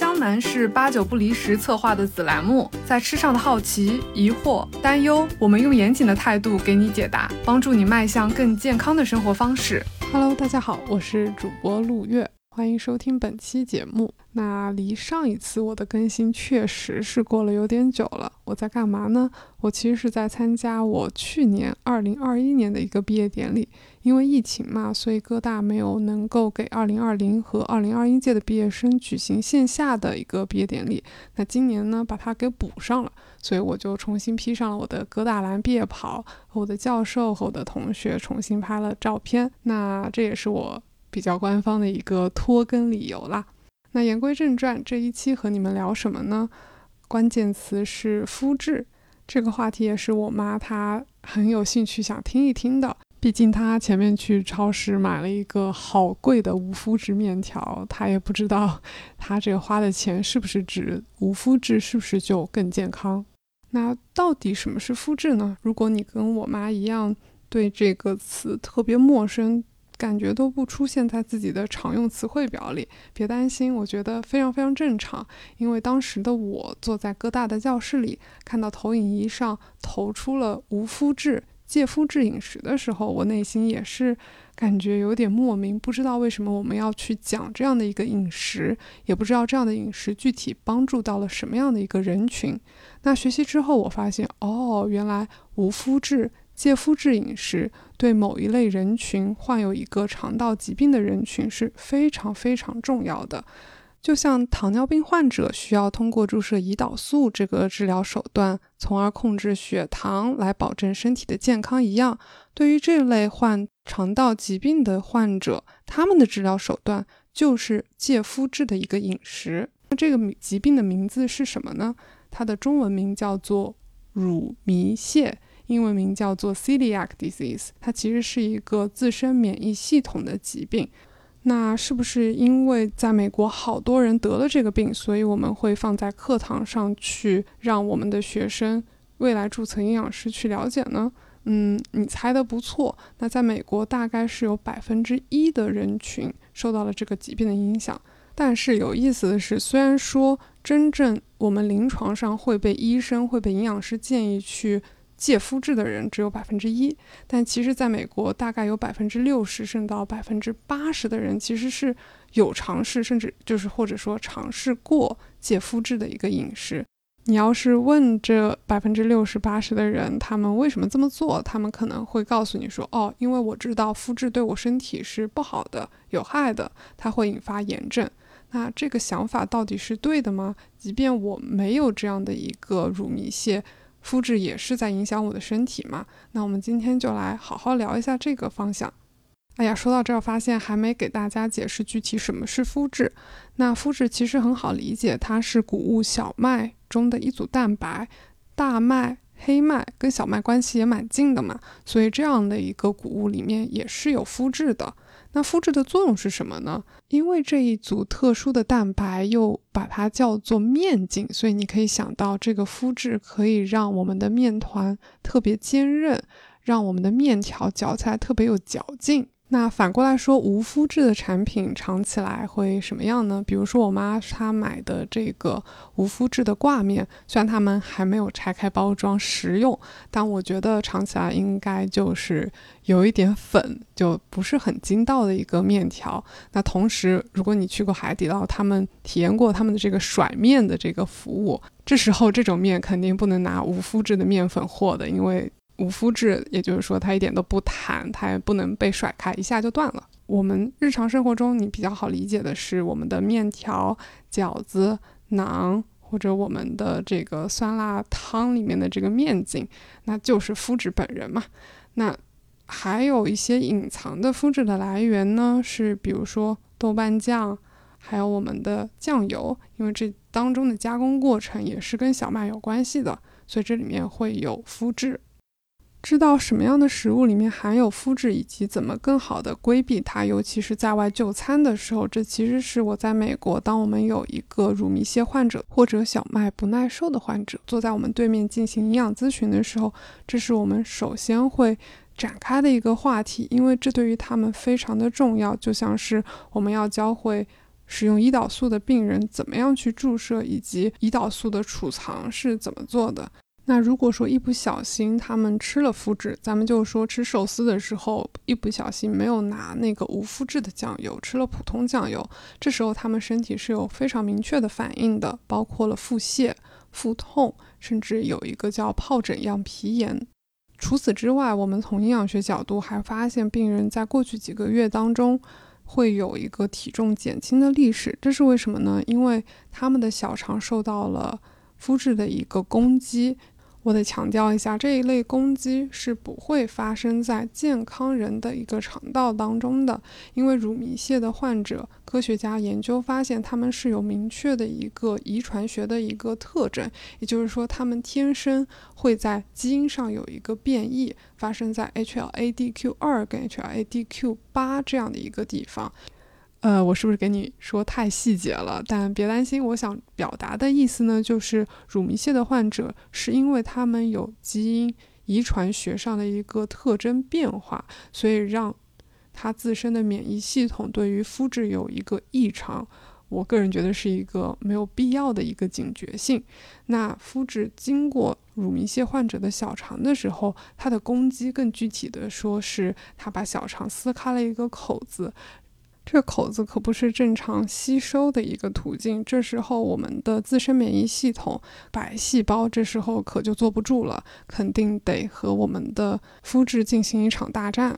江南是八九不离十策划的子栏目，在吃上的好奇、疑惑、担忧，我们用严谨的态度给你解答，帮助你迈向更健康的生活方式。Hello，大家好，我是主播陆月。欢迎收听本期节目。那离上一次我的更新确实是过了有点久了。我在干嘛呢？我其实是在参加我去年二零二一年的一个毕业典礼。因为疫情嘛，所以各大没有能够给二零二零和二零二一届的毕业生举行线下的一个毕业典礼。那今年呢，把它给补上了，所以我就重新披上了我的哥大蓝毕业袍，和我的教授和我的同学重新拍了照片。那这也是我。比较官方的一个拖更理由啦。那言归正传，这一期和你们聊什么呢？关键词是肤质，这个话题也是我妈她很有兴趣想听一听的。毕竟她前面去超市买了一个好贵的无麸质面条，她也不知道她这个花的钱是不是值，无麸质是不是就更健康？那到底什么是肤质呢？如果你跟我妈一样对这个词特别陌生。感觉都不出现在自己的常用词汇表里，别担心，我觉得非常非常正常。因为当时的我坐在哥大的教室里，看到投影仪上投出了无麸质、戒麸质饮食的时候，我内心也是感觉有点莫名，不知道为什么我们要去讲这样的一个饮食，也不知道这样的饮食具体帮助到了什么样的一个人群。那学习之后，我发现，哦，原来无麸质。戒麸质饮食对某一类人群患有一个肠道疾病的人群是非常非常重要的，就像糖尿病患者需要通过注射胰岛素这个治疗手段，从而控制血糖来保证身体的健康一样，对于这类患肠道疾病的患者，他们的治疗手段就是戒麸质的一个饮食。那这个疾病的名字是什么呢？它的中文名叫做乳糜泻。英文名叫做 celiac disease，它其实是一个自身免疫系统的疾病。那是不是因为在美国好多人得了这个病，所以我们会放在课堂上去让我们的学生、未来注册营养师去了解呢？嗯，你猜的不错。那在美国大概是有百分之一的人群受到了这个疾病的影响。但是有意思的是，虽然说真正我们临床上会被医生、会被营养师建议去。戒麸质的人只有百分之一，但其实，在美国，大概有百分之六十甚至到百分之八十的人其实是有尝试，甚至就是或者说尝试过戒麸质的一个饮食。你要是问这百分之六十八十的人，他们为什么这么做，他们可能会告诉你说：“哦，因为我知道麸质对我身体是不好的、有害的，它会引发炎症。”那这个想法到底是对的吗？即便我没有这样的一个乳糜泻。肤质也是在影响我的身体嘛？那我们今天就来好好聊一下这个方向。哎呀，说到这儿，发现还没给大家解释具体什么是肤质。那肤质其实很好理解，它是谷物小麦中的一组蛋白，大麦。黑麦跟小麦关系也蛮近的嘛，所以这样的一个谷物里面也是有麸质的。那麸质的作用是什么呢？因为这一组特殊的蛋白又把它叫做面筋，所以你可以想到这个麸质可以让我们的面团特别坚韧，让我们的面条嚼起来特别有嚼劲。那反过来说，无麸质的产品尝起来会什么样呢？比如说我妈她买的这个无麸质的挂面，虽然他们还没有拆开包装食用，但我觉得尝起来应该就是有一点粉，就不是很筋道的一个面条。那同时，如果你去过海底捞，他们体验过他们的这个甩面的这个服务，这时候这种面肯定不能拿无麸质的面粉和的，因为。无麸质，也就是说它一点都不弹，它也不能被甩开，一下就断了。我们日常生活中，你比较好理解的是我们的面条、饺子、馕，或者我们的这个酸辣汤里面的这个面筋，那就是麸质本人嘛。那还有一些隐藏的麸质的来源呢，是比如说豆瓣酱，还有我们的酱油，因为这当中的加工过程也是跟小麦有关系的，所以这里面会有麸质。知道什么样的食物里面含有麸质，以及怎么更好的规避它，尤其是在外就餐的时候，这其实是我在美国，当我们有一个乳糜泻患者或者小麦不耐受的患者坐在我们对面进行营养咨询的时候，这是我们首先会展开的一个话题，因为这对于他们非常的重要，就像是我们要教会使用胰岛素的病人怎么样去注射，以及胰岛素的储藏是怎么做的。那如果说一不小心他们吃了麸质，咱们就说吃寿司的时候一不小心没有拿那个无麸质的酱油，吃了普通酱油，这时候他们身体是有非常明确的反应的，包括了腹泻、腹痛，甚至有一个叫疱疹样皮炎。除此之外，我们从营养学角度还发现，病人在过去几个月当中会有一个体重减轻的历史，这是为什么呢？因为他们的小肠受到了麸质的一个攻击。我得强调一下，这一类攻击是不会发生在健康人的一个肠道当中的，因为乳糜泻的患者，科学家研究发现他们是有明确的一个遗传学的一个特征，也就是说，他们天生会在基因上有一个变异，发生在 HLA-DQ2 跟 HLA-DQ8 这样的一个地方。呃，我是不是给你说太细节了？但别担心，我想表达的意思呢，就是乳糜泻的患者是因为他们有基因遗传学上的一个特征变化，所以让他自身的免疫系统对于肤质有一个异常。我个人觉得是一个没有必要的一个警觉性。那肤质经过乳糜泻患者的小肠的时候，它的攻击更具体的说是它把小肠撕开了一个口子。这口子可不是正常吸收的一个途径，这时候我们的自身免疫系统白细胞这时候可就坐不住了，肯定得和我们的肤质进行一场大战。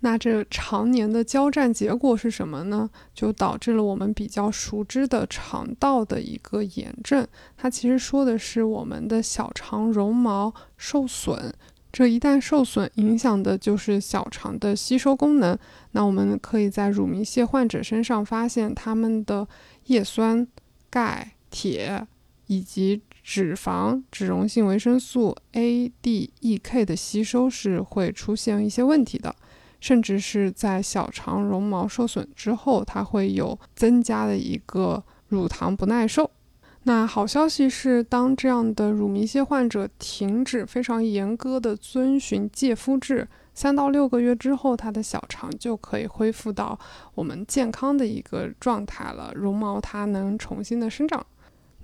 那这常年的交战结果是什么呢？就导致了我们比较熟知的肠道的一个炎症，它其实说的是我们的小肠绒毛受损。这一旦受损，影响的就是小肠的吸收功能。那我们可以在乳糜泻患者身上发现，他们的叶酸、钙、铁以及脂肪、脂溶性维生素 A、D、E、K 的吸收是会出现一些问题的，甚至是在小肠绒毛受损之后，它会有增加的一个乳糖不耐受。那好消息是，当这样的乳糜泻患者停止非常严格的遵循戒麸质，三到六个月之后，他的小肠就可以恢复到我们健康的一个状态了，绒毛它能重新的生长。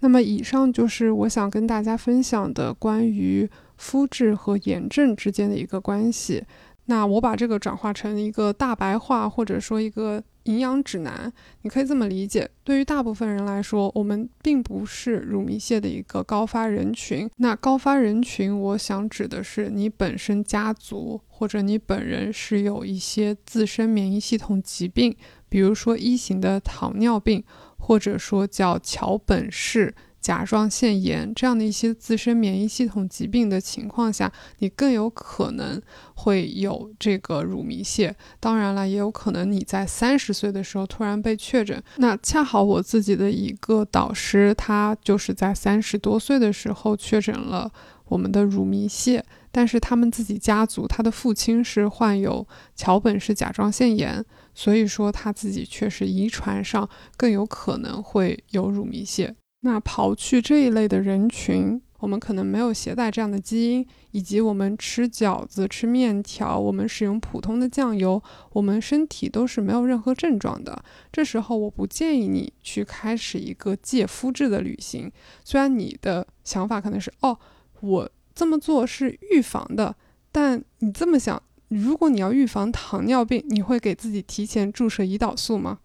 那么，以上就是我想跟大家分享的关于肤质和炎症之间的一个关系。那我把这个转化成一个大白话，或者说一个。营养指南，你可以这么理解：对于大部分人来说，我们并不是乳糜泻的一个高发人群。那高发人群，我想指的是你本身家族或者你本人是有一些自身免疫系统疾病，比如说一型的糖尿病，或者说叫桥本氏。甲状腺炎这样的一些自身免疫系统疾病的情况下，你更有可能会有这个乳糜泻。当然了，也有可能你在三十岁的时候突然被确诊。那恰好我自己的一个导师，他就是在三十多岁的时候确诊了我们的乳糜泻，但是他们自己家族，他的父亲是患有桥本氏甲状腺炎，所以说他自己确实遗传上更有可能会有乳糜泻。那刨去这一类的人群，我们可能没有携带这样的基因，以及我们吃饺子、吃面条，我们使用普通的酱油，我们身体都是没有任何症状的。这时候，我不建议你去开始一个戒肤质的旅行。虽然你的想法可能是哦，我这么做是预防的，但你这么想，如果你要预防糖尿病，你会给自己提前注射胰岛素吗？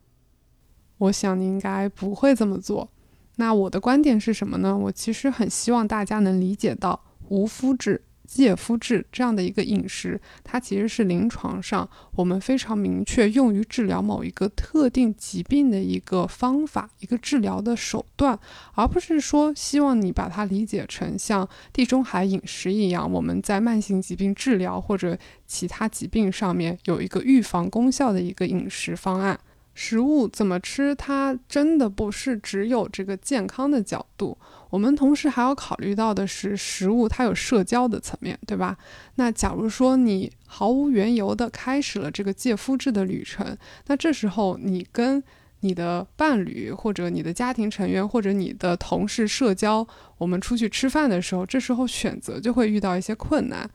我想你应该不会这么做。那我的观点是什么呢？我其实很希望大家能理解到无麸质、戒麸质这样的一个饮食，它其实是临床上我们非常明确用于治疗某一个特定疾病的一个方法、一个治疗的手段，而不是说希望你把它理解成像地中海饮食一样，我们在慢性疾病治疗或者其他疾病上面有一个预防功效的一个饮食方案。食物怎么吃，它真的不是只有这个健康的角度，我们同时还要考虑到的是食物它有社交的层面，对吧？那假如说你毫无缘由的开始了这个戒麸质的旅程，那这时候你跟你的伴侣或者你的家庭成员或者你的同事社交，我们出去吃饭的时候，这时候选择就会遇到一些困难。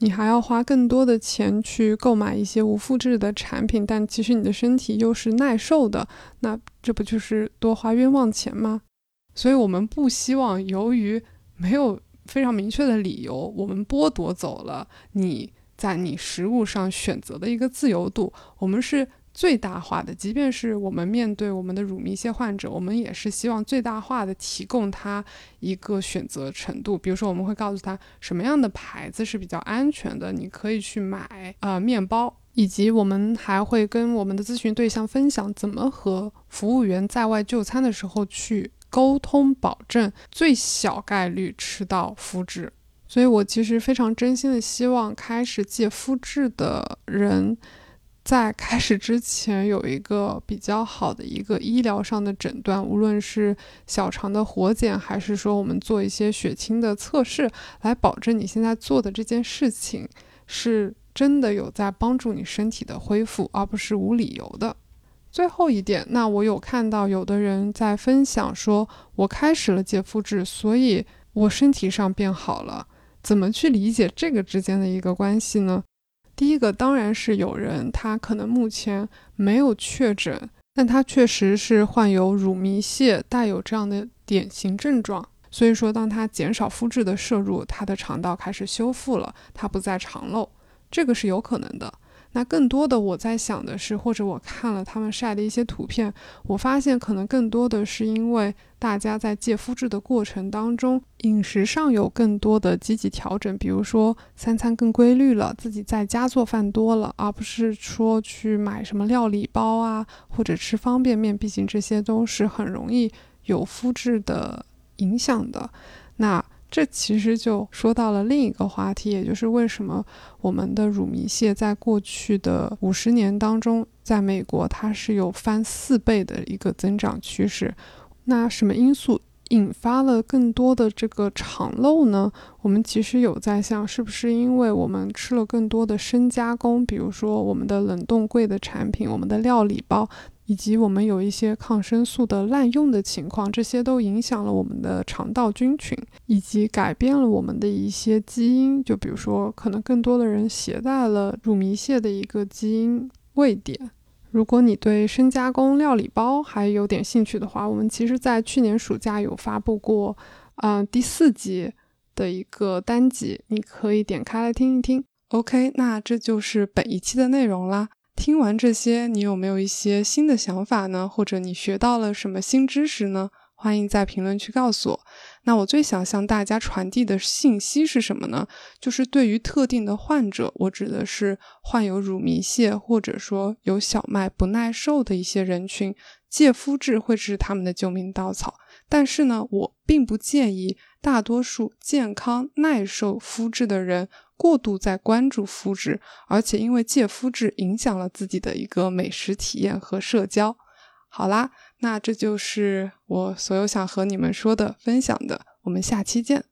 你还要花更多的钱去购买一些无复制的产品，但其实你的身体又是耐受的，那这不就是多花冤枉钱吗？所以，我们不希望由于没有非常明确的理由，我们剥夺走了你在你食物上选择的一个自由度。我们是。最大化的，即便是我们面对我们的乳糜泻患者，我们也是希望最大化的提供他一个选择程度。比如说，我们会告诉他什么样的牌子是比较安全的，你可以去买啊面包，以及我们还会跟我们的咨询对象分享怎么和服务员在外就餐的时候去沟通，保证最小概率吃到麸质。所以我其实非常真心的希望开始戒麸质的人。在开始之前，有一个比较好的一个医疗上的诊断，无论是小肠的活检，还是说我们做一些血清的测试，来保证你现在做的这件事情是真的有在帮助你身体的恢复，而不是无理由的。最后一点，那我有看到有的人在分享说，我开始了戒麸质，所以我身体上变好了。怎么去理解这个之间的一个关系呢？第一个当然是有人，他可能目前没有确诊，但他确实是患有乳糜泻，带有这样的典型症状。所以说，当他减少麸质的摄入，他的肠道开始修复了，他不再肠漏，这个是有可能的。那更多的我在想的是，或者我看了他们晒的一些图片，我发现可能更多的是因为大家在戒麸质的过程当中，饮食上有更多的积极调整，比如说三餐更规律了，自己在家做饭多了，而不是说去买什么料理包啊，或者吃方便面，毕竟这些都是很容易有麸质的影响的。那这其实就说到了另一个话题，也就是为什么我们的乳糜泻在过去的五十年当中，在美国它是有翻四倍的一个增长趋势。那什么因素引发了更多的这个肠漏呢？我们其实有在想，是不是因为我们吃了更多的深加工，比如说我们的冷冻柜的产品，我们的料理包。以及我们有一些抗生素的滥用的情况，这些都影响了我们的肠道菌群，以及改变了我们的一些基因。就比如说，可能更多的人携带了乳糜泻的一个基因位点。如果你对深加工料理包还有点兴趣的话，我们其实在去年暑假有发布过，嗯，第四集的一个单集，你可以点开来听一听。OK，那这就是本一期的内容啦。听完这些，你有没有一些新的想法呢？或者你学到了什么新知识呢？欢迎在评论区告诉我。那我最想向大家传递的信息是什么呢？就是对于特定的患者，我指的是患有乳糜泻或者说有小麦不耐受的一些人群，戒麸质会是他们的救命稻草。但是呢，我并不建议大多数健康耐受肤质的人。过度在关注肤质，而且因为戒肤质影响了自己的一个美食体验和社交。好啦，那这就是我所有想和你们说的、分享的。我们下期见。